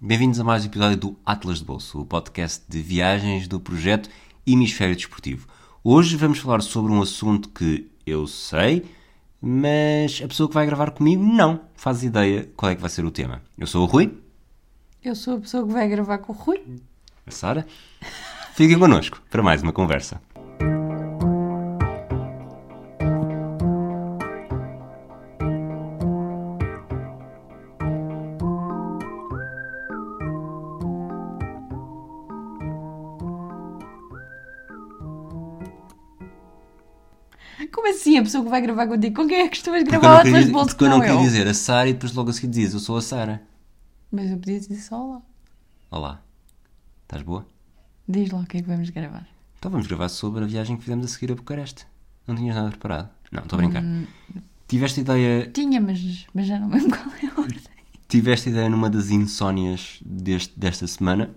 Bem-vindos a mais um episódio do Atlas de Bolso, o podcast de viagens do projeto Hemisfério Desportivo. Hoje vamos falar sobre um assunto que eu sei, mas a pessoa que vai gravar comigo não faz ideia qual é que vai ser o tema. Eu sou o Rui, Eu sou a pessoa que vai gravar com o Rui. a Sara. Fiquem connosco para mais uma conversa. Pessoa que vai gravar contigo? Com quem é que costumas Porque eu gravar não queria, Atlas de Bolso porque eu não não queria dizer a Sara e depois logo a seguir dizes eu sou a Sara. Mas eu podia dizer só lá. Olá, estás boa? Diz lá o que é que vamos gravar. Então vamos gravar sobre a viagem que fizemos a seguir a Bucareste. Não tinhas nada preparado? Não, estou a brincar. Hum. Tiveste ideia, Tinha, mas, mas já não lembro qual é a ordem. tiveste ideia numa das insónias deste, desta semana,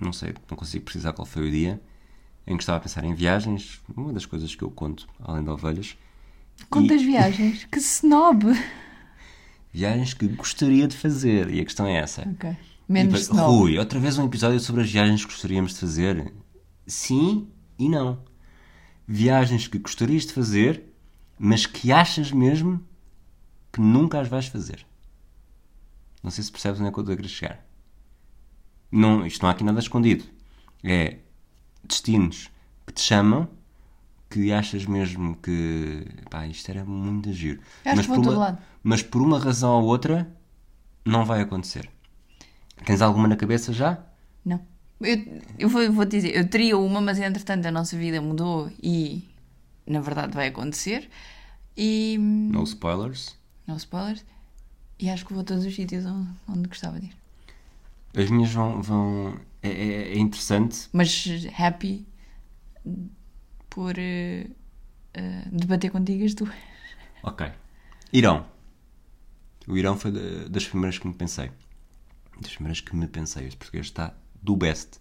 não sei, não consigo precisar qual foi o dia, em que estava a pensar em viagens, uma das coisas que eu conto, além de ovelhas, Quantas viagens? Que snob! viagens que gostaria de fazer, e a questão é essa. Ok. E Menos depois, snob. Rui, outra vez um episódio sobre as viagens que gostaríamos de fazer? Sim e não. Viagens que gostarias de fazer, mas que achas mesmo que nunca as vais fazer. Não sei se percebes onde é que eu estou a querer chegar. Não, isto não há aqui nada escondido. É destinos que te chamam que achas mesmo que pá, isto era muito giro. Eu vou por uma, mas por uma razão ou outra não vai acontecer. Tens alguma na cabeça já? Não. Eu, eu vou, vou dizer, eu teria uma, mas entretanto a nossa vida mudou e na verdade vai acontecer. E. No spoilers. Não spoilers. E acho que vou a todos os sítios onde, onde gostava de ir. As minhas vão. vão é, é- é interessante. Mas happy por eh, eh, debater contigo as duas. Ok. Irão. O Irão foi da- das primeiras que me pensei. Das primeiras que me pensei. Este português está do best.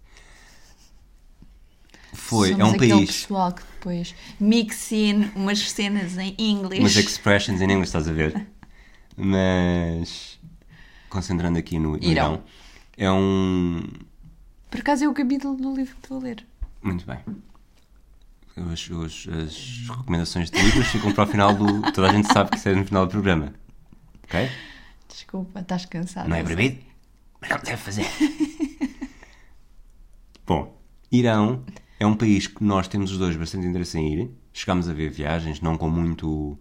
Foi. Somos é um país. pessoal que depois mixa in umas cenas em inglês. Umas expressions em inglês, estás a ver? Mas. Concentrando aqui no, no Irão. Irão. É um. Por acaso é o capítulo do livro que estou a ler. Muito bem. Os- os- as recomendações de livros ficam para o final do. Toda a gente sabe que isso é no final do programa. Ok? Desculpa, estás cansado. Não é proibido? Mas não deve fazer. Bom, Irão é um país que nós temos os dois bastante interesse em ir. Chegámos a ver viagens, não com muito.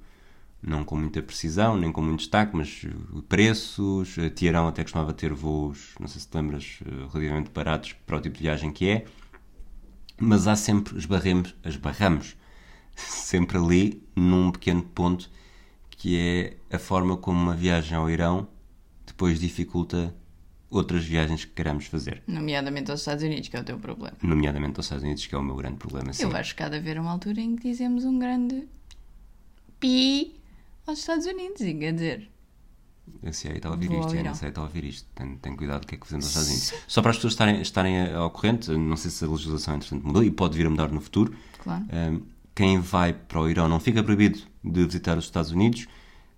Não com muita precisão, nem com muito destaque, mas uh, preços. Teherão até costumava ter voos, não sei se te lembras, uh, relativamente baratos para o tipo de viagem que é. Mas há sempre, esbarremos, esbarramos sempre ali num pequeno ponto que é a forma como uma viagem ao Irão depois dificulta outras viagens que queramos fazer. Nomeadamente aos Estados Unidos, que é o teu problema. Nomeadamente aos Estados Unidos, que é o meu grande problema. Sim. Eu acho que há de haver uma altura em que dizemos um grande pi aos Estados Unidos. E quer dizer, A CIA está a ouvir Vou isto, ao e a Irão. NSA está a ouvir isto. Tem, tem cuidado do que é que fazemos Unidos. Só para as pessoas estarem, estarem ao corrente, não sei se a legislação entretanto mudou e pode vir a mudar no futuro. claro. Um, quem vai para o Irão não fica proibido de visitar os Estados Unidos,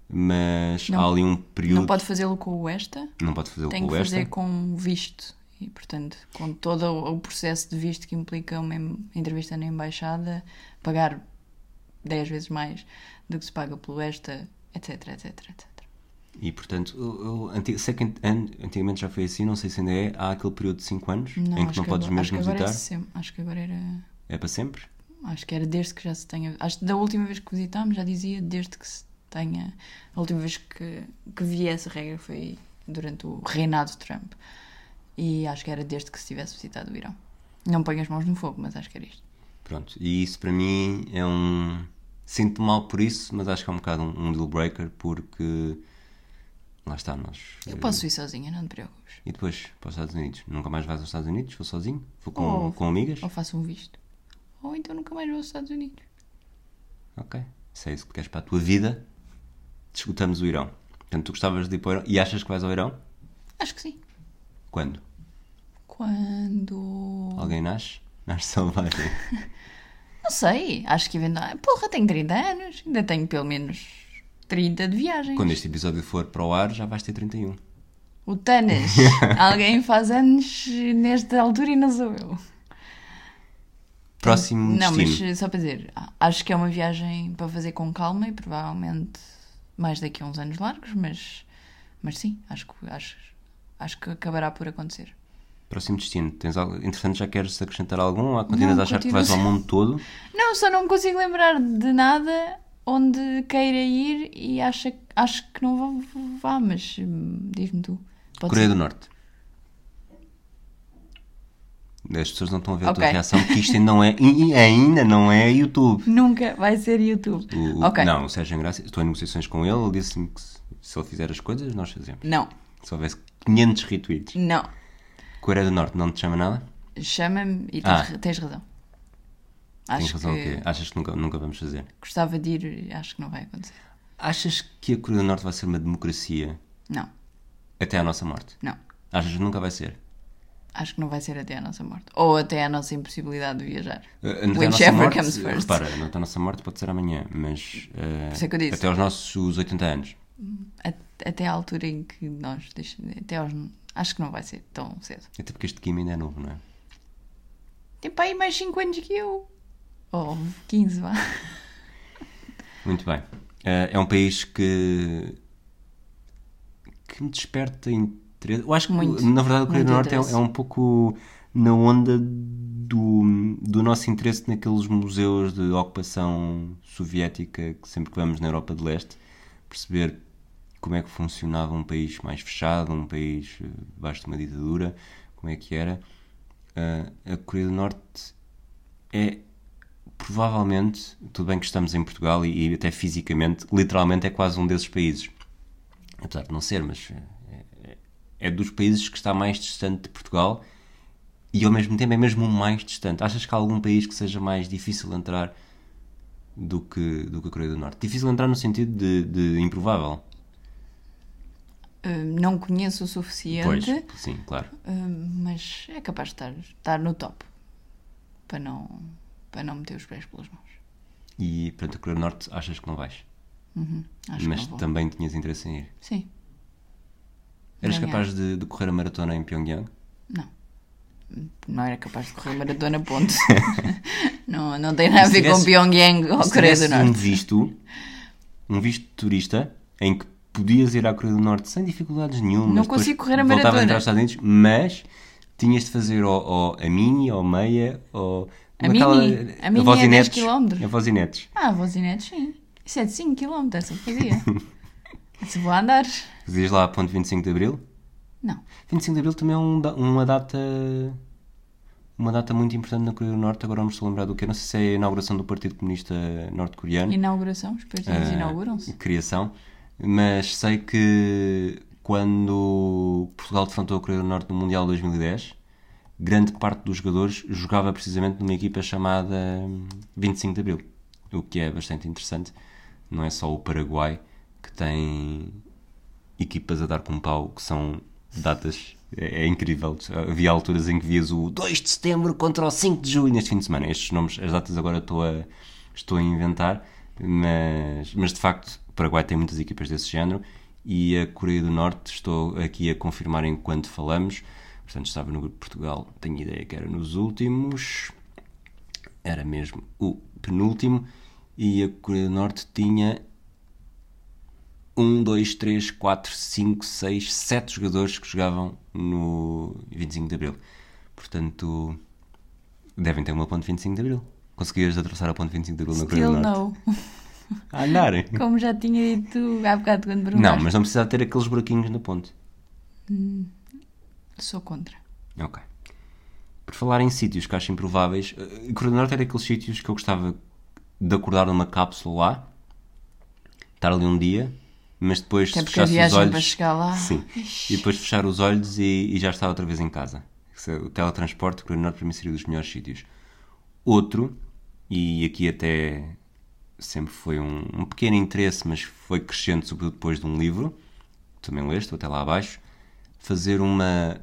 mas Não- há ali um período. Não pode fazê-lo com o ESTA, não pode fazê-lo tem com que o esta. fazer com visto. E, portanto, com todo o o processo de visto que implica uma entrevista na embaixada, pagar 10 vezes mais do que se paga pelo ESTA, etc, etc, etc. E portanto, eu, eu sei que an- antigamente já foi assim, não sei se ainda é. Há aquele período de 5 anos em que não acho podes agora, acho mesmo que agora visitar. é sempre. Acho que agora era. É para sempre? Acho que era desde que já se tenha. Acho que da última vez que visitámos já dizia desde que se tenha. A última vez que, que vi essa regra foi durante o reinado de Trump. E acho que era desde que se tivesse visitado o Irão. Não ponho as mãos no fogo, mas acho que era isto. Pronto. E isso para mim é um. Sinto mal por isso, mas acho que é um bocado um, um deal breaker porque. Lá está, nós. Eu posso ir sozinha, não te preocupes. E depois para os Estados Unidos? Nunca mais vais aos Estados Unidos? Vou sozinho? Vou com, Ou- com amigas? Ou faço um visto. Ou então nunca mais vou aos Estados Unidos. Ok. Se é isso que queres para a tua vida, discutamos o Irão. Portanto, tu gostavas de ir para o Irão e achas que vais ao Irão? Acho que sim. Quando? Quando. Alguém nasce? Nasce selvagem. Não sei. Acho que ainda. Porra, tenho 30 anos. Ainda tenho pelo menos 30 de viagem. Quando este episódio for para o ar, já vais ter 31. O Tanas. Alguém faz anos nesta altura e não sou eu. Próximo Não, destino. mas só para dizer, acho que é uma viagem para fazer com calma e provavelmente mais daqui a uns anos largos, mas, mas sim, acho que, acho, acho que acabará por acontecer. Próximo destino. Tens algo... Entretanto, já queres acrescentar algum? Ou continuas Não, a achar que continuo- vais ao mundo todo? Não, só não me consigo lembrar de nada onde queira ir e acho, acho que não vou, vá, mas hum, diz-me tu. Pode Coreia ser. do Norte. As pessoas não estão a ver a tua reação porque isto ainda não é, ainda não é YouTube. Nunca vai ser YouTube. O- o- ok. Não, o Sérgio Graça, estou em negociações com ele, ele disse-me que se, se ele fizer as coisas, nós fazemos. Não, Se houvesse 500 retweets. não. Coreia do Norte não te chama nada? Chama-me e tens, Ah. tens razão. Acho razão, que quê? Achas que nunca, nunca vamos fazer? gostava de ir, acho que não vai acontecer. Achas que a Coreia do Norte vai ser uma democracia Não, até à nossa morte? não. Achas que nunca vai ser? Acho que não vai ser até à nossa morte. Ou até à nossa impossibilidade de viajar. Uh, à nossa Whichever morte, comes first. Repara, até a nossa morte pode ser amanhã, mas uh, Por isso é que eu disse. até aos nossos 80 anos. Até à altura em que nós. deixa- Até aos, acho que não vai ser tão cedo. Até porque este Kim ainda é novo, não é? Tem para aí mais 5 anos que eu. Ou 15, vá. Muito bem. Uh, é um país que que me desperta interesse. Eu acho que, Muito. na verdade, a Coreia do Norte é, é um pouco na onda do, do nosso interesse naqueles museus de ocupação soviética que sempre que vamos na Europa de Leste, perceber como é que funcionava um país mais fechado, um país eh, debaixo de uma ditadura, como é que era. Uh, a Coreia do Norte é provavelmente, tudo bem que estamos em Portugal e, e até fisicamente, literalmente é quase um desses países. Apesar de não ser, mas é, é- é dos países que está mais distante de Portugal e ao mesmo tempo é mesmo o mais distante. Achas que há algum país que seja mais difícil de entrar do que, do que a Coreia do Norte? Difícil de entrar no sentido de, de improvável. Uh, não conheço o suficiente. Pois, sim, claro. uh, mas é capaz de estar, estar no top. Para não, para não meter os pés pelas mãos. E portanto a Coreia do Norte achas que não vais? Uhum, mas que não vou. também tinhas interesse em ir. Sim. Eras Ganhar. capaz de, de correr a maratona em Pyongyang? Não. Não era capaz de correr maratona, ponto. não, não tem nada a ver tivesse- com Pyongyang ou Coreia do tivesses um Norte. visto, um visto de turista, em que podias ir à Coreia do Norte sem dificuldades nenhumas. Não consigo correr a maratona. entrar aos Estados Unidos, mas tinhas de fazer ou, ou a mini, ou meia, ou... A aquela- mini? A mini é voz e 10 netos. quilómetros. A voz netos. Ah, vozinetes, sim. Isso é de 5 km, essa eu fazia. Se vou andar. Fazias lá a ponto 25 de Abril. Não. 25 de Abril também é um uma data... Uma data muito importante na Coreia do Norte, agora a lembrar do que. Não sei se é a inauguração do Partido Comunista Norte-Coreano. Inauguração, os partidos Ah, inauguram-se. criação, mas sei que quando Portugal defrontou a Coreia do Norte no Mundial 2010, grande parte dos jogadores jogava precisamente numa equipa chamada 25 de Abril, o que é bastante interessante. Não é só o Paraguai que tem equipas a dar com pau que são datas. É, é incrível. Havia alturas em que vias o 2 de setembro contra o 5 de julho neste fim de semana. Estes nomes, as datas agora estou a, estou a inventar, mas, mas de facto o Paraguai tem muitas equipas desse género e a Coreia do Norte, estou aqui a confirmar enquanto falamos, portanto estava no grupo de Portugal, tenho ideia que era nos últimos, era mesmo o penúltimo, e a Coreia do Norte tinha 1, 2, 3, 4, 5, 6, 7 jogadores que jogavam no 25 de Abril. Portanto, devem ter uma ponte 25 de Abril. Conseguias atravessar a ponte 25 de Abril na Coreia Still do Norte? no. A andar? Como já tinha dito há bocado quando perguntaste. Não, mas não precisa ter aqueles buraquinhos na ponte. Sou contra. Ok. Por falar em sítios que acho improváveis, eh, Coreia do Norte era aqueles sítios que eu gostava de acordar numa cápsula lá, estar ali um dia, mas depois Até fechasse os olhos. para chegar lá. Sim. E depois fechar os olhos e, e já estava outra vez em casa. Se- O teletransporte, Coreia do Norte, para mim seria dos melhores sítios. Outro, e aqui até sempre foi um, um pequeno interesse, mas foi crescente, sobretudo depois de um livro, que também leste, até lá abaixo, fazer uma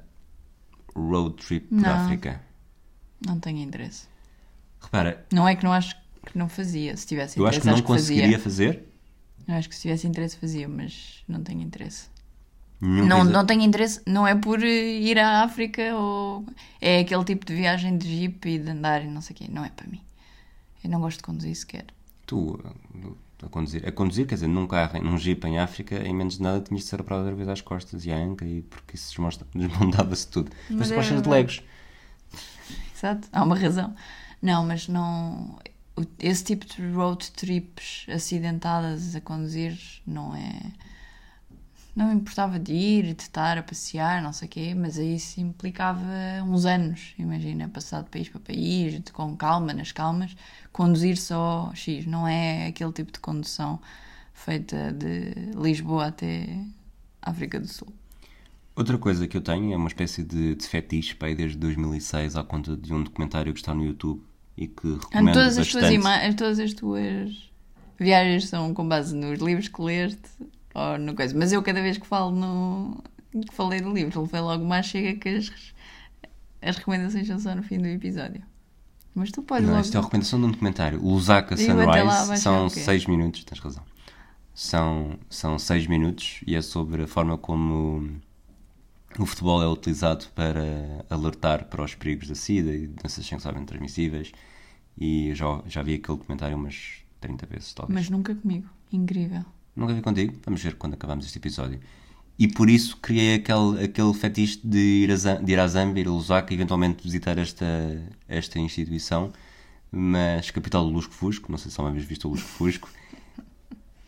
road trip por Não. África. Não tenho interesse. Repara, Não é que não acho que não fazia. Se tivesse eu interesse, acho que não fazia. conseguiria fazer, Eu acho que se tivesse interesse fazia, mas não tenho interesse. Nenhum Não, país- não tenho interesse, não é por eh, ir à África ou é aquele tipo de viagem de jeep e de andar e não sei o quê. Não é para mim. Eu não gosto de conduzir sequer. Tu, a conduzir, a conduzir, quer dizer, num carro, num jeep em África, em menos de nada tinhas de ser operado outra vez às costas e à anca, e porque isso desmonta- desmontava-se tudo. Mas, Mas é de legos. Exato, há uma razão. Não, mas não. Esse tipo de road trips acidentadas a conduzir não é. Não me importava de ir, de estar a passear, não sei o quê, mas aí isso implicava uns anos. Imagina, passar de país para país, de- com calma, nas calmas, conduzir só X. Não é aquele tipo de condução feita de Lisboa até África do Sul. Outra coisa que eu tenho é uma espécie de, de fetiche, pá, aí desde 2006, à conta de um documentário que está no YouTube e que recomendo todas, as tuas bastante. todas as tuas viagens são com base nos livros que leste ou no coisa. Mas eu cada vez que falo no que falei do livro, levei logo mais chega que as, as recomendações são só no fim do episódio. Mas tu podes Não, logo. isto é a recomendação de um documentário. O Lusaka Sunrise são ser o quê? 6 minutos, tens razão. São, são 6 minutos e é sobre a forma como o futebol é utilizado para alertar para os perigos da SIDA e doenças sexualmente transmissíveis. E eu já, já vi aquele documentário umas 30 vezes, talvez. Mas nunca comigo. Incrível. Nunca vi contigo. Vamos ver quando acabamos este episódio. E por isso criei aquele, aquele fetiche de ir, a, de ir à Zâmbia, ir a Lusaka e eventualmente visitar esta, esta instituição. Mas capital do Lusco Fusco, não sei se alguma vez viste o Lusco Fusco.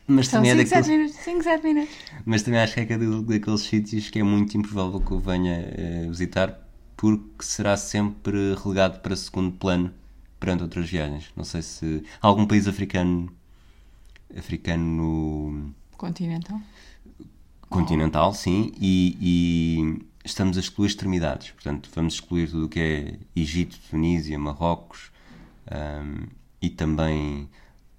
Mas São também, é 5, 7 daqueles, minutos. 5, 7 minutos. mas também acho que é aquele- daqueles sítios que é muito improvável que eu venha eh, visitar porque será sempre relegado para segundo plano perante outras viagens. Não sei se há algum país africano africano no, Continental. continental, sim, e, e estamos a excluir extremidades. Portanto, vamos excluir tudo o que é Egito, Tunísia, Marrocos ahm, e também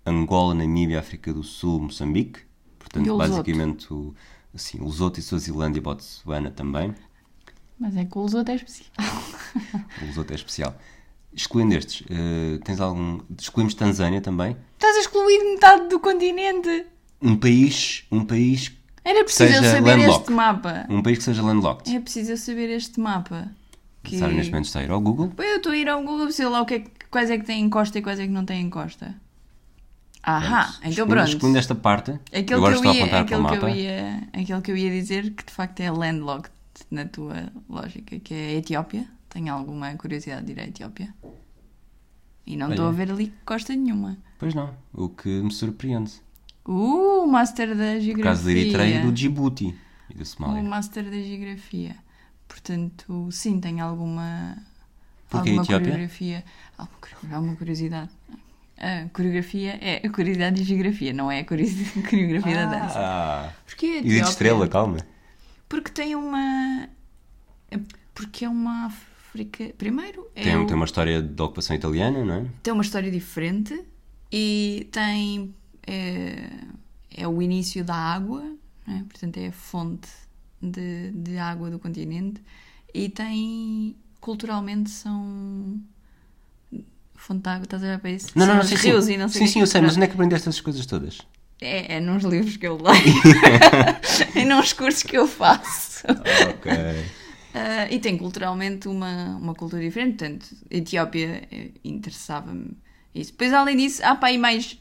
Angola, Namíbia, África do Sul, Moçambique. Portanto, basicamente, o, assim, Lesoto e Suazilândia e Botsuana também. Mas é que o Lesoto é especial. O Lesoto é especial. Excluindo estes, eh, tens algum. Excluímos Tanzânia também. Estás a excluir metade do continente. Um país, um país, Era preciso eu saber landlocked. este mapa. um país que seja landlocked. É preciso eu saber este mapa. Que... Sabe, neste momento está a ir ao Google. Pô, Eu estou a ir ao Google sei lá o que é, que- quais é que têm encosta e quais é que não têm encosta. Ahá, Pronto. então Excluindo- pronto. Excluindo esta parte, Aquele agora que, estou eu a ia, apontar para o aquele, que mapa. eu ia, aquele que eu ia dizer que de facto é landlocked na tua lógica, que é a Etiópia. Tenho alguma curiosidade de ir à Etiópia. E não estou a ver ali costa nenhuma. Pois não, o que me surpreende. Uh, o Master da Por Geografia. causa da Eritreia e do Djibouti e da O Somália. Master da Geografia. Portanto, sim, tenho alguma. Porquê alguma Etiópia? coreografia. Alguma, curiosidade. A coreografia é a curiosidade de geografia, não é a coreografia da dança. Ah, Porquê a e de Etiópia? estrela, calma. Porque tem uma. Porque é uma África. Primeiro, é Tem, o- tem uma história de ocupação italiana, não é? tem uma história diferente e tem. É, é o início da água, é? portanto, é a fonte de, de água do continente e tem. culturalmente são. Fonte de água, estás a ver para isso? Não, não, não, sim, rios sim. e não sei sim, sim, eu sei, mas onde é que aprendeste essas coisas todas? É, é nos livros que eu leio e nos cursos que eu faço. ok. Ah, e tem culturalmente uma, uma cultura diferente, portanto, Etiópia eh, interessava-me isso. Depois, além disso, há para aí mais,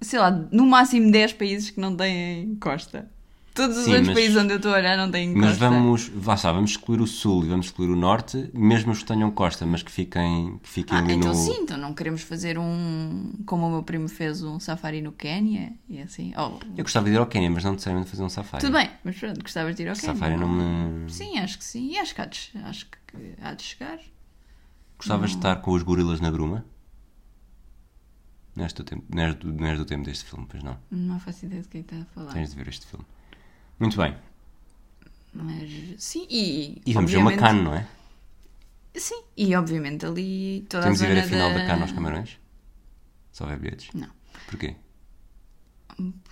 sei lá, no máximo 10 países que não têm costa. Todos os Sim, outros mas- países onde eu estou a olhar não têm costa. Mas vamos, vá, está, vamos excluir o sul e vamos excluir o norte, mesmo os que tenham costa, mas que fiquem, que fiquem Ah, ali então no. sim, então não queremos fazer um. Como o meu primo fez um safari no Quénia e assim. Oh, Eu gostava de ir ao Quênia, mas não necessariamente fazer um safari. tudo bem, mas pronto, gostavas de ir ao Quénia. Safari não me. Sim, acho que sim. E acho que há de, acho que há de chegar. Gostavas de estar com os gorilas na gruma? Não és do tempo, não és do, não és do tempo deste filme, pois não. Não faço ideia do é que está a falar. Tens de ver este filme. Muito bem. Mas sim, e. E vamos ver uma cano, não é? Sim, e obviamente ali toda Temos de a ver zona a final da da cano aos camarões? Se houver bilhetes. Não. Porquê?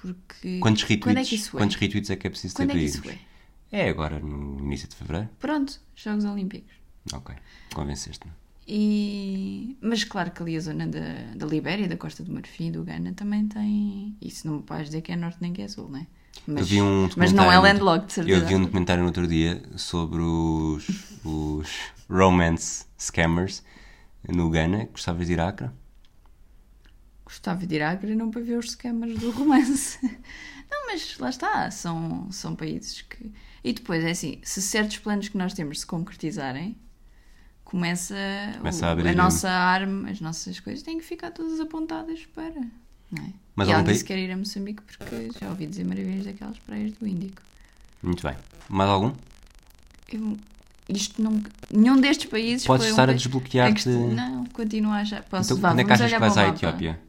Porque. Quantos retweets, Quando é que isso é? quantos retweets é que é preciso ter Quando é que isso é? É agora, no início de fevereiro. Pronto, Jogos Olímpicos. Ok, convenceste-me. E... Mas claro que ali a zona da, da Libéria, da Costa do Marfim, do Ghana, também tem. Isso não me vais dizer que é norte nem que é sul, não é? Mas, Eu vi um mas não é landlocked, de certeza. Eu vi um documentário no outro dia sobre os, os romance scammers no Ghana. Gostavas de ir à Acre? Gostava de ir à Acre não para ver os scammers do romance. Não, mas lá está, são, são países que. E depois é assim: se certos planos que nós temos se concretizarem, começa, Começa o- a abrir- nossa arma, as nossas coisas têm que ficar todas apontadas para. Não é? Mas e algum país- disse que quer ir a Moçambique porque já ouvi dizer maravilhas daquelas praias do Índico. Muito bem. Mais algum? Eu- isto não. Nenhum destes países. Podes foi um estar a desbloquear-te. É que- Não, continua a achar. Posso Então, vá, quando é que achas que vais à. Etiópia?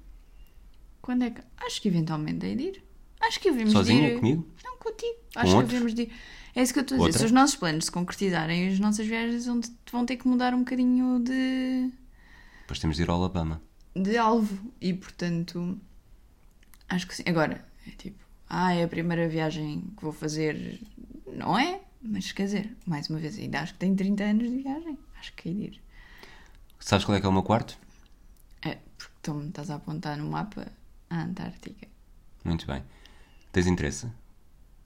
Quando é que. Acho que eventualmente é de ir. Acho que devemos de Sozinha? ir. Comigo? Não, contigo. Acho que outros? devemos de ir. É isso que eu estou a dizer. Outra? Se os nossos planos se concretizarem, as nossas viagens vão, vão ter que mudar um bocadinho de, Depois temos de ir ao Alabama. de alvo. E portanto. Acho que sim. Agora, é tipo. Ah, é a primeira viagem que vou fazer. Não é? Mas quer dizer, mais uma vez, ainda acho que tenho 30 anos de viagem. Acho que é ir. Sabes qual é que é o meu quarto? É, porque tu me estás a apontar no mapa a Antártica. Muito bem. Tens interesse?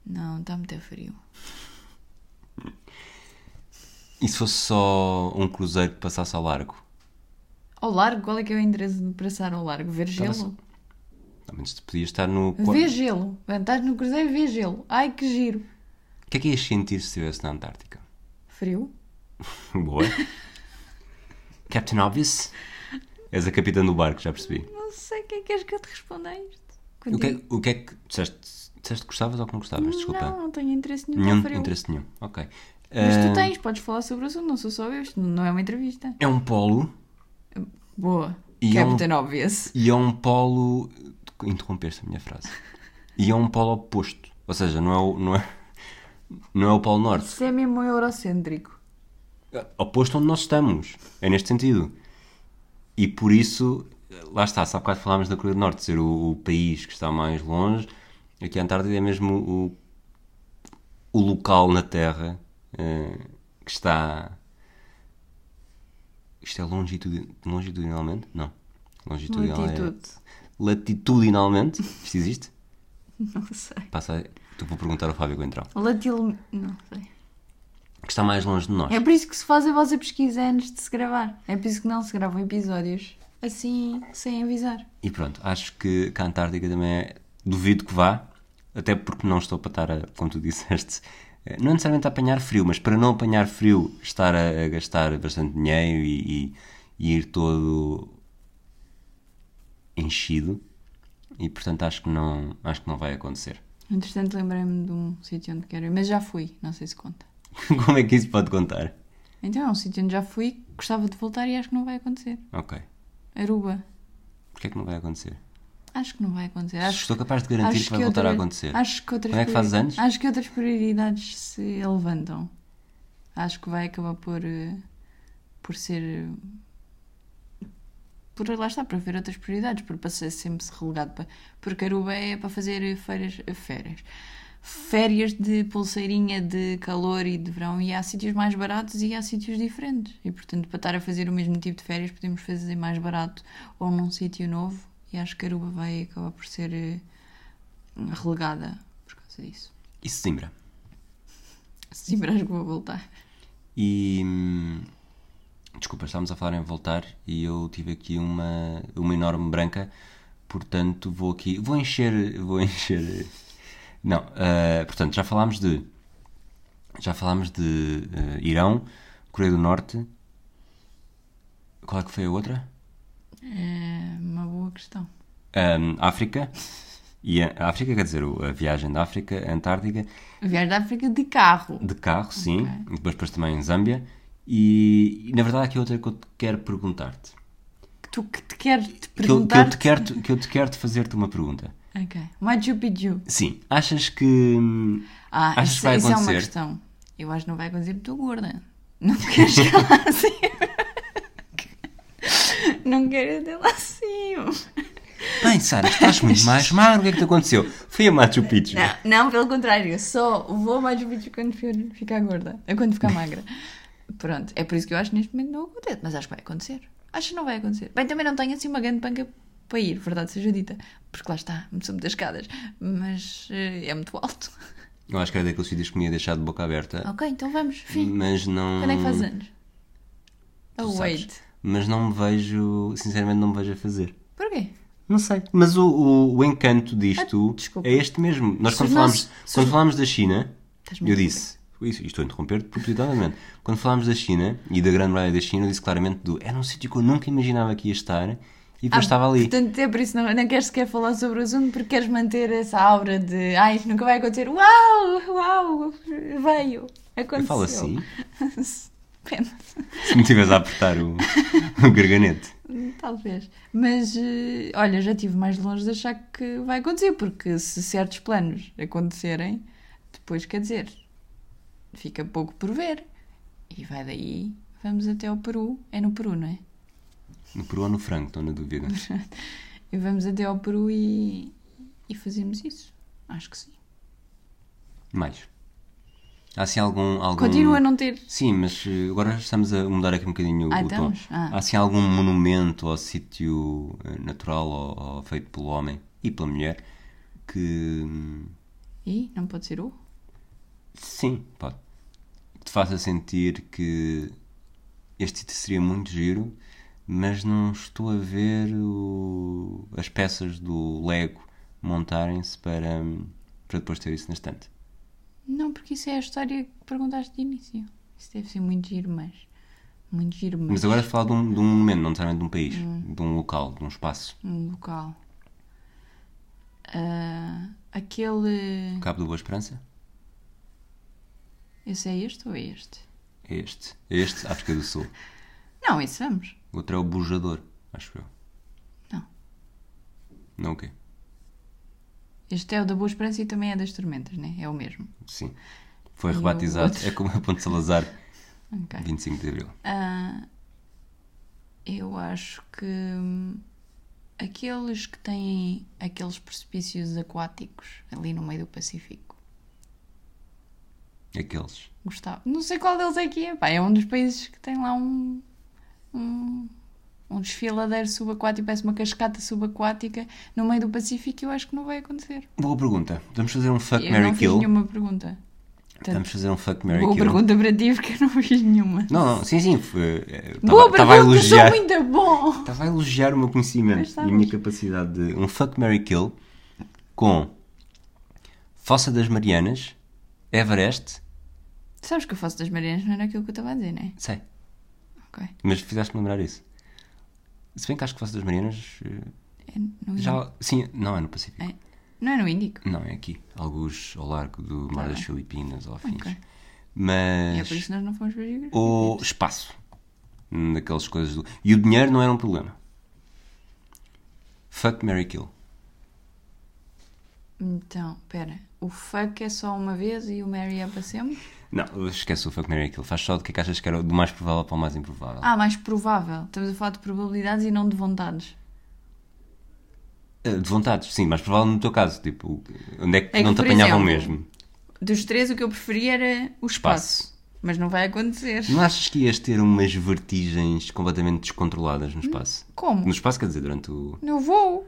Não, está muito frio. E se fosse só um cruzeiro que passasse ao largo? Ao largo, qual é que é o interesse de passar ao largo? Ver gelo? Ao menos tu podias estar no. Ver gelo. Estás no cruzeiro e vê gelo. Ai, que giro. O que é que ias sentir se estivesse na Antártica? Frio? Boa. Captain Obvious? És a capitã do barco, já percebi. Não sei o que é que queres que eu te responda a isto. O que, é, o que é que. Disseste, disseste que gostavas ou que não gostavas? Desculpa. Não, não tenho interesse nenhum. Nenhum frio. interesse nenhum. Ok. Mas Ah, tu tens, podes falar sobre o assunto, não sou só eu. Isto não é uma entrevista. É um polo Boa. E é um- Captain Obvious. e é um polo. Interrompeste a minha frase. E é um polo oposto. Ou seja, não é o, não é, não é o polo norte. Isso é mesmo eurocêntrico. oposto onde nós estamos. É neste sentido. E por isso, lá está, há bocado falámos da Coreia do Norte ser o, o país que está mais longe, aqui a Antártida é mesmo o, o local na Terra eh, que está. Isto é longitudi- longitudinalmente? Não. Longitudinal é- Latitude. Latitudinalmente? Isto existe? Não sei. Passa, tu vou perguntar ao Fábio Coentrão. Latil... Não sei. Que está mais longe de nós. É por isso que se faz a vossa pesquisa antes de se gravar. É por isso que não se gravam episódios assim, sem avisar. E pronto, acho que, que a Antártica também é. Duvido que vá, até porque não estou para estar a, como tu disseste, eh, não necessariamente a apanhar frio, mas para não apanhar frio, estar a, a gastar bastante dinheiro e, e- e ir todo enchido. E portanto acho que não, acho que não vai acontecer. Entretanto, lembrei-me de um sítio onde quero ir, mas já fui, não sei se conta. Como é que isso pode contar? Então é um sítio onde já fui, gostava de voltar e acho que não vai acontecer. Ok. Aruba. Porquê é que não vai acontecer? Acho que não vai acontecer. Acho, Estou capaz de garantir acho que vai voltar outra- a acontecer. Acho que outras Quando é que fazes anos? Acho que outras prioridades se levantam. Acho que vai acabar por, eh, por ser. Por lá está, para ver outras prioridades, por passar sempre se relegado para. Porque Aruba é para fazer feiras, férias. Férias de pulseirinha de calor e de verão, e há sítios mais baratos e há sítios diferentes. E portanto, para estar a fazer o mesmo tipo de férias, podemos fazer mais barato ou num sítio novo. E acho que Aruba vai acabar por ser eh, relegada por causa disso. E Sesimbra? Sim, acho que vou voltar. E. Desculpa, estávamos a falar em voltar e eu tive aqui uma, uma enorme branca, portanto vou aqui. Vou encher. Vou encher. Não, ah, portanto, já falámos de. Já falámos de ah, Irão, Coreia do Norte. Qual é que foi a outra? É uma boa questão. Ahm, África. E a, África, quer dizer, a viagem da África, a Antártica. A viagem da África de carro. De carro, sim. Ok. E depois, depois também em Zâmbia. E, e, na verdade, há aqui outra que eu te quero perguntar-te. Que tu que te quero te Que eu, que eu perguntar. te quero, que eu te quero te fazer-te uma pergunta. Ok. Machu Picchu. Sim, achas que. hum, Ah, Achas isso, que vai isso é uma acontecer? questão. Eu acho que não vai acontecer porque estou gorda. Não quero chegar lá acima. Não quero ir lá acima. Bem, Sara, estás muito mais magro, o que é que te aconteceu? Fui a Machu Picchu. Não, não, pelo contrário. Só vou a Machu Picchu quando ficar gorda. Quando ficar magra. Pronto. É por isso que eu acho que neste momento não acontece. Mas acho que vai acontecer. Acho que não vai acontecer. Bem, também não tenho assim uma grande panca para ir, verdade seja dita. Porque lá está, são muitas escadas, mas eh, é muito alto. Eu acho que era daqueles sítios que me ia deixar de boca aberta. Ok, então vamos, fim. Mas não. Quando é que faz anos? tu Oh, sabes. wait. Mas não me vejo. Sinceramente, não me vejo a fazer. Porquê? Não sei. Mas o, o, o encanto disto Ah, é este mesmo. Nós, Se quando os falámos, se quando os- falámos da China, eu disse. Isso, estou a interromper propositadamente. Quando falámos da China e da Grande Muralha da China, eu disse claramente do. Era um sítio que eu nunca imaginava que ia estar e depois Ah, estava ali. Portanto, é por isso não, não queres sequer falar sobre o assunto porque queres manter essa aura de ai, isto nunca vai acontecer. Uau, uau, veio. Aconteceu. Eu falo assim, Pena. se me estivesse a apertar o, o garganete. Talvez. Mas, eh, olha, já estive mais longe de achar que vai acontecer, porque se certos planos acontecerem, depois quer dizer, fica pouco por ver. E vai daí, vamos até ao Peru. É no Peru, não é? No Peru ou no frango, estou na dúvida. E vamos até ao Peru e, e fazemos isso. Acho que sim. Mais. Há assim algum. algum... Continua a não ter. Sim, mas eh, agora estamos a mudar aqui um bocadinho o Ah, tom. estamos? Ah. Há assim algum monumento ou sítio eh, natural ou, ou feito pelo homem e pela mulher que. hum, Ih, não pode ser o? Sim, pode. Que te faça sentir que este sítio seria muito giro, mas não estou a ver o- as peças do Lego montarem-se para, para depois ter isso na estante. Não, porque isso é a história que perguntaste de início. Isso deve ser muito giro, mas. Muito giro, mas. Mas agora falar de um, de um monumento, não necessariamente de um país, Hum. de um local, de um espaço. Um local. Ah, aquele. Cabo da Boa Esperança? Esse é este ou é este? É este. É este, África do Sul. Não, esse vamos. O outro é o Bujador, acho eu. Não. Não o quê? Este é o da Boa Esperança e também é das Tormentas, né? É o mesmo. Sim. Foi E o rebatizado. outro? É como a Ponte Salazar, Ok. 25 de Abril. Ah, eu acho que hum, aqueles que têm aqueles precipícios aquáticos ali no meio do Pacífico. Aqueles. Gostava. Não sei qual deles é que é. Pá, é um dos países que tem lá um. um um desfiladeiro subaquático, parece uma cascata subaquática no meio do Pacífico e eu acho que não vai acontecer. Boa pergunta. Vamos fazer um fuck, eu Mary não fiz Kill. nenhuma pergunta. Portanto, Vamos fazer um fuck, Mary boa Kill. pergunta para ti porque eu não fiz nenhuma. Não, não, sim, sim. foi- eh, boa Estava a pergunta, sou elogiar. muito bom! Estava a elogiar o meu conhecimento e a minha capacidade de. Um fuck, Mary Kill com Fossa das Marianas, Everest. Sabes que eu faço das Marianas não era aquilo que eu estava a dizer, não é? Sei, Ok. mas fizeste-me lembrar isso. Se bem que acho que Fossa das Marianas. eh, É no Já, sim, não é no Pacífico. É. Não é no Índico. Não, é aqui. Alguns ao largo do Mar Tá das. Filipinas ou afins. Ok. Mas. É por isso que nós não fomos a geografia. o espaço. Daquelas coisas do. E o dinheiro não era um problema. Fuck Mary Kill. Então, espera. O fuck é só uma vez e o Mary é para sempre? Não, esquece o fuck Mary Kill. Faz só do que é que achas que era do mais provável para o mais improvável. Ah, mais provável. Estamos a falar de probabilidades e não de vontades. Eh, De vontades, sim, mais provável no teu caso. Tipo, onde é que, É que, não te apanhavam exemplo, mesmo? Dos três, o que eu preferia era o espaço. Mas não vai acontecer. Não achas que ias ter umas vertigens completamente descontroladas no espaço? Como? No espaço, quer dizer, durante o. No voo.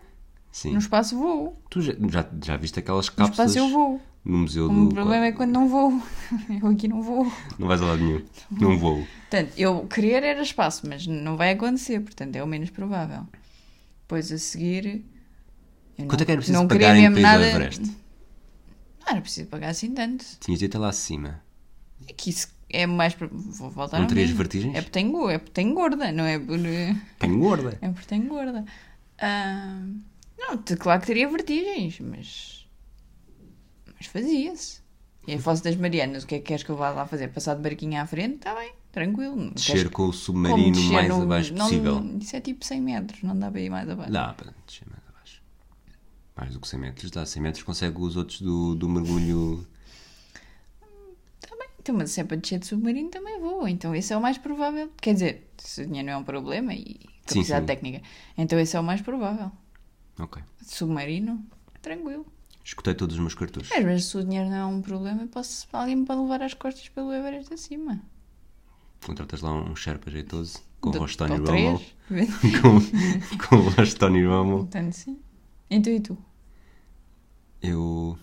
Sim. No espaço voo. Tu já, já, já viste aquelas No cápsulas espaço eu vou. no museu O do. problema é quando não vou. Eu aqui não vou. Não vais a lado nenhum. Não vou. Portanto, eu querer era espaço, mas não vai acontecer. Portanto, é o menos provável. Depois a seguir. Quanto é que era preciso não pagar em ao nada. Everest? Não era preciso pagar assim tanto. Tinhas de ir até lá acima. É que isso é mais. Vou voltar Não terias mesmo. vertigens? É porque tenho, é porque tenho gorda, não é por. Tenho gorda. É porque tenho gorda. Ah, não, claro que teria vertigens, mas. Mas fazia-se. E a Fossa das Marianas, o que é que queres que eu vá lá fazer? Passar de barquinho à frente? Está bem, tranquilo. Não Descer com o submarino descer mais abaixo não- possível. Isso é tipo 100 metros, não dá para ir mais abaixo. Dá para descer mais abaixo. Mais do que 100 metros. Dá 100 metros, consegue os outros do, do mergulho. Está bem, então, mas se é para descer de submarino também vou. Então esse é o mais provável. Quer dizer, se o dinheiro não é um problema e capacidade sim. técnica, então esse é o mais provável. Ok. Submarino, tranquilo. Escutei todos os meus cartuchos. Às vezes, se o dinheiro não é um problema, posso, alguém me pode levar às costas pelo Everest acima. Contratas lá um Sherpa jeitoso com o rosto Tony três. Com, com o rosto Tony Romo. Portanto, sim. Então e tu? Eu.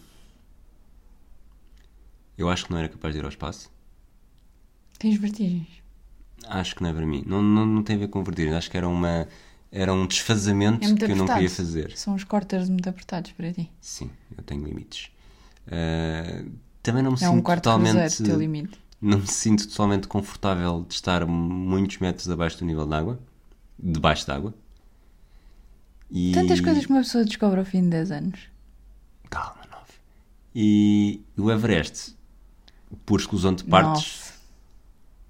Eu acho que não era capaz de ir ao espaço. Tens vertigens? Acho que não é para mim. Não, não, não tem a ver com vertigem. Acho que era uma. Era um desfazamento É que eu não queria fazer. São os corters muito apertados para ti. Sim, eu tenho limites. Ah, também não me É sinto um quarto totalmente. cruzeiro, teu limite. Não me sinto totalmente confortável de estar muitos metros abaixo do nível de água. Debaixo d'água. E... Tantas coisas que uma pessoa descobre ao fim de 10 anos. Calma, nove. E o Everest, por exclusão de partes, Nove.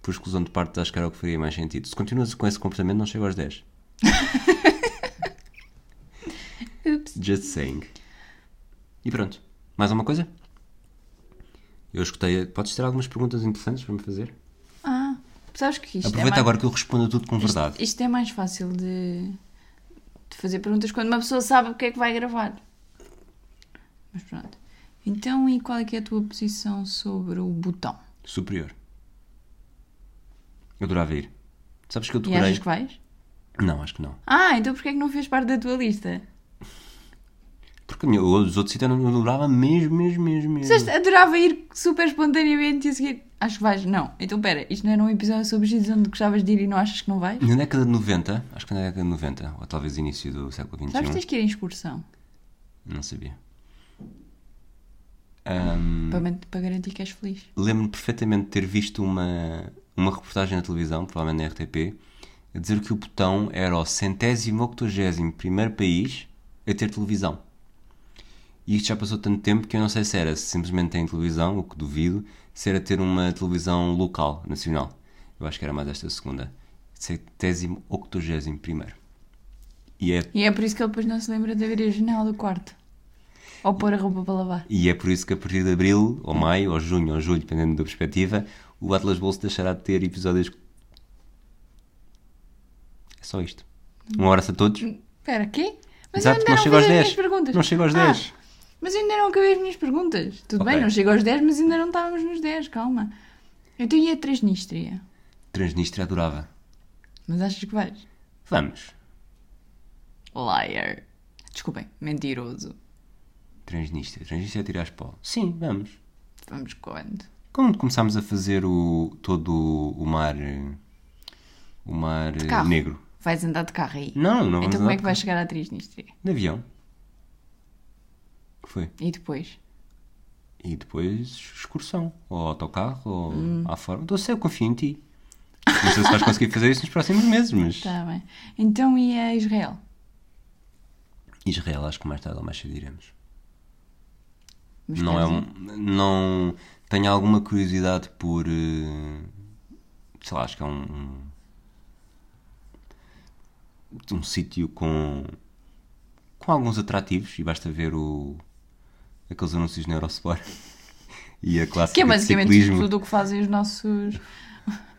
por exclusão de partes, acho que era o que faria mais sentido. Se continuas com esse comportamento, não chego aos 10. Ups. Just saying. E pronto. Mais alguma coisa? Eu escutei. Podes ter algumas perguntas interessantes para me fazer? Ah, sabes que isto Aproveita é mais... agora que eu respondo tudo com isto, verdade. isto é mais fácil de, de fazer perguntas quando uma pessoa sabe o que é que vai gravar. Mas pronto. Então, e qual é que é a tua posição sobre o botão? Superior. Eu adorava ir. Sabes que eu E decorei. achas que vais? Não, acho que não. Ah, então porquê é que não fez parte da tua lista? Porque os outros sítios eu não adorava mesmo, mesmo, mesmo, mesmo. Adorava ir super espontaneamente e a seguir. Acho que vais. Não. Então pera, isto não era um episódio sobre sítios onde gostavas de ir e não achas que não vais? Na década de 90, acho que na década de 90, ou talvez início do século XXI, Sabes que tens que ir em excursão não sabia. Ahm, para, para garantir que és feliz. Lembro-me perfeitamente de ter visto uma, uma reportagem na televisão, provavelmente na RTP, a dizer que o Botão era o centésimo octogésimo primeiro país a ter televisão. E isto já passou tanto tempo que eu não sei se era se simplesmente tem televisão, o que duvido, se era ter uma televisão local, nacional. Eu acho que era mais esta segunda. Centésimo octogésimo primeiro. E é, E é por isso que ele depois não se lembra de abrir a janela do quarto. Ou pôr a roupa para lavar. e é por isso que a partir de abril, ou maio, ou junho, ou julho, dependendo da perspectiva, o Atlas Bolso deixará de ter episódios. É só isto. Um abraço a todos. Espera, quê? Mas Exato, eu não ainda chego aos fiz as 10. minhas perguntas. Não chego aos Ah, 10. mas eu ainda não acabei as minhas perguntas. Tudo Ok. bem, não chego aos 10, mas ainda não estávamos nos 10, calma. Então e a Transnistria? Transnistria adorava. Mas achas que vais? Vamos. Liar. Desculpem, mentiroso. Transnistria. Transnistria tirar pó. Sim, vamos. Vamos quando? Quando começámos a fazer o, todo o mar. O mar negro. Vais andar de carro aí? Não, não Então como é que vais chegar à Transnistria? De avião. Que foi? E depois? E depois excursão. Ou autocarro, ou Hum. à forma. Então, sei, eu confio em ti. Não sei se vais conseguir fazer isso nos próximos meses, mas. Está bem. Então e a Israel? Israel, acho que mais tarde ou mais cedo iremos. Mas não é um. Não. Tenho alguma curiosidade por. eh, Sei lá, acho que é um. um- Um sítio com. Com alguns atrativos, e basta ver o. Aqueles anúncios na Eurosport. e a classe Que é basicamente tudo o que fazem os nossos.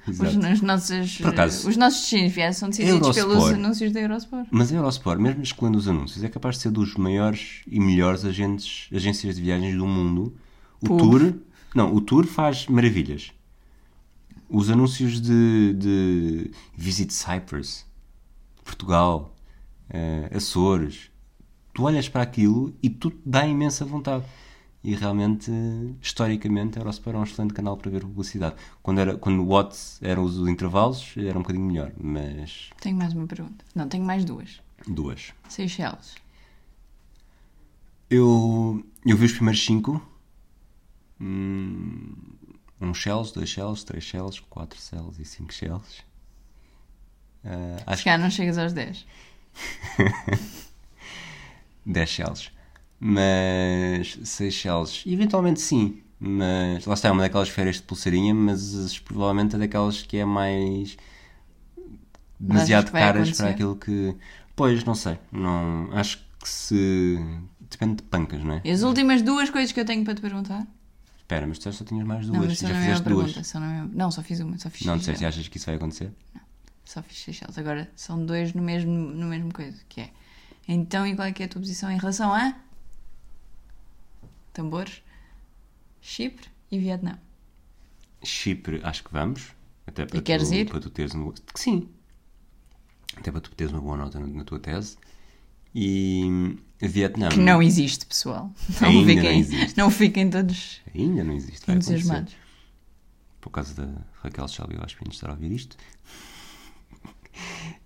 Os, Exato. os nossos, acaso, os nossos destinos viais são decididos Eurosport. pelos anúncios da Eurosport. Mas a Eurosport, mesmo escolhendo os anúncios, é capaz de ser dos maiores e melhores agentes, agências de viagens do mundo. O. Tour. Não, o Tour faz maravilhas. Os anúncios de, de Visit Cyprus, Portugal, eh, Açores. Tu olhas para aquilo e tu dá imensa vontade. E realmente, historicamente, a Eurosport é um excelente canal para ver publicidade. Quando, era, quando o Watts eram os intervalos, era um bocadinho melhor, mas Tenho mais uma pergunta. Não, tenho mais duas. duas. Seychelles. Eu, eu vi os primeiros cinco. Hum, um shells, dois shells, três shells, quatro shells e cinco shells. Ah, Se acho calhar não chegas aos 10. que 10 shells. Mas 6 shells, eventualmente sim. Mas lá está, é uma daquelas férias de pulseirinha, mas provavelmente é daquelas que é mais demasiado caras para aquilo que. Pois, não sei. Não, acho que se. Depende de pancas, não é? E as últimas duas coisas que eu tenho para te perguntar? Espera, mas tu só tinhas mais Não, duas. mas só já não é fizeste duas. pergunta. Só não, é... não, só fiz uma. Só fiz Não disseste, achas que isso vai acontecer? Só fiz Seychelles. Agora são dois no mesmo, no mesmo coisa, que é. Então, e qual é que é a tua posição em relação a tambores, Chipre e Vietnã? Chipre, acho que vamos. Até para E queres tu, ir? Para tu teres uma... Sim. Até para tu teres uma boa nota na, na tua tese. E Vietnã. Que não existe, pessoal. Não Ainda não fiquem, existe. não fiquem todos Ainda não existe. entusiasmados. Por causa da Raquel Shelby, eu acho que estar a ouvir isto.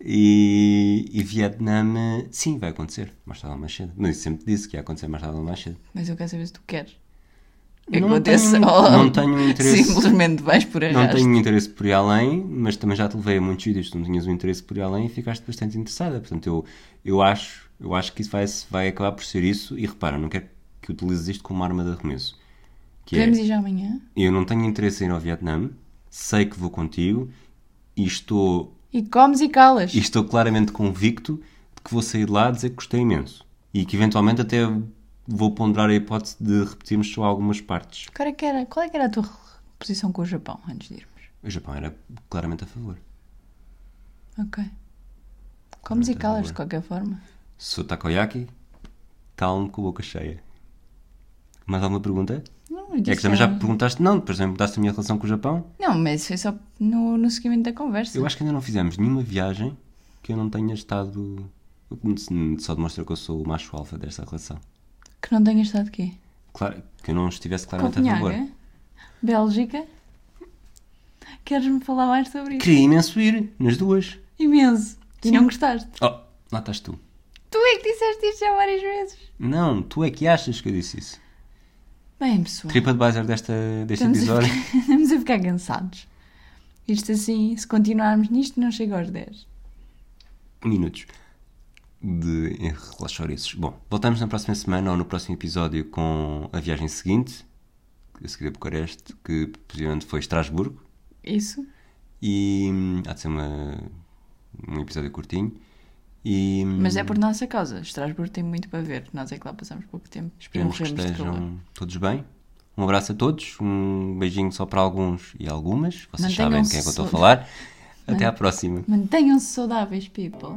E, e Vietnã, sim, vai acontecer. Mais tarde ou mais cedo. Mas eu sempre disse que ia acontecer mais tarde ou mais cedo. Mas eu quero saber se tu queres. Que Não aconteça tenho- ou não tenho interesse. Simplesmente vais por Não arrasto. tenho interesse por ir além, mas também já te levei a muitos sítios. Tu não tinhas o interesse por ir além e ficaste bastante interessada. Portanto, eu, eu, acho, eu acho que isso vai, vai acabar por ser isso. E repara, não quero que utilizes isto como arma de arremesso. Que é, Podemos ir já amanhã? eu não tenho interesse em ir ao Vietnã, sei que vou contigo e estou, E comes e calas. e estou claramente convicto de que vou sair de lá a dizer que gostei imenso. E que eventualmente até vou ponderar a hipótese de repetirmos só algumas partes. Qual é, que era, qual é que era a tua posição com o Japão antes de irmos? O Japão era claramente a favor. Ok. Comes e calas de qualquer forma. For takoyaki, calmo com a boca cheia. Mais alguma pergunta? Não, É que também já perguntaste, não, depois também perguntaste a minha relação com o Japão. Não, mas foi só no, no seguimento da conversa. Eu acho que ainda não fizemos nenhuma viagem que eu não tenha estado. Só demonstra que eu sou o macho alfa desta relação. Que não tenhas estado aqui. Claro, que eu não estivesse claramente a favor. Copenhaga? Bélgica? Queres-me falar mais sobre isso? Queria imenso ir, nas duas. Imenso. E não gostaste? Oh, lá estás tu. Tu é que disseste isto já várias vezes. Não, tu é que achas que eu disse isso. Bem, pessoal. TripAdvisor desta, deste Estamos a, episódio. ficar, estamos a ficar cansados. Isto assim, se continuarmos nisto, não chega aos 10. minutos de relaxoriços. Bom, voltamos na próxima semana ou no próximo episódio com a viagem seguinte, a seguir a Bucareste, que possivelmente foi Estrasburgo. Isso? E hum, há de ser uma, um episódio curtinho. E, hum, Mas é por nossa causa. Estrasburgo tem muito para ver. Nós é que lá passamos pouco tempo. Esperemos que de estejam todos bem. Um abraço a todos, um beijinho só para alguns e algumas. Vocês sabem Mantenham-se quem é que eu estou a falar. Até à próxima. Mantenham-se saudáveis, people.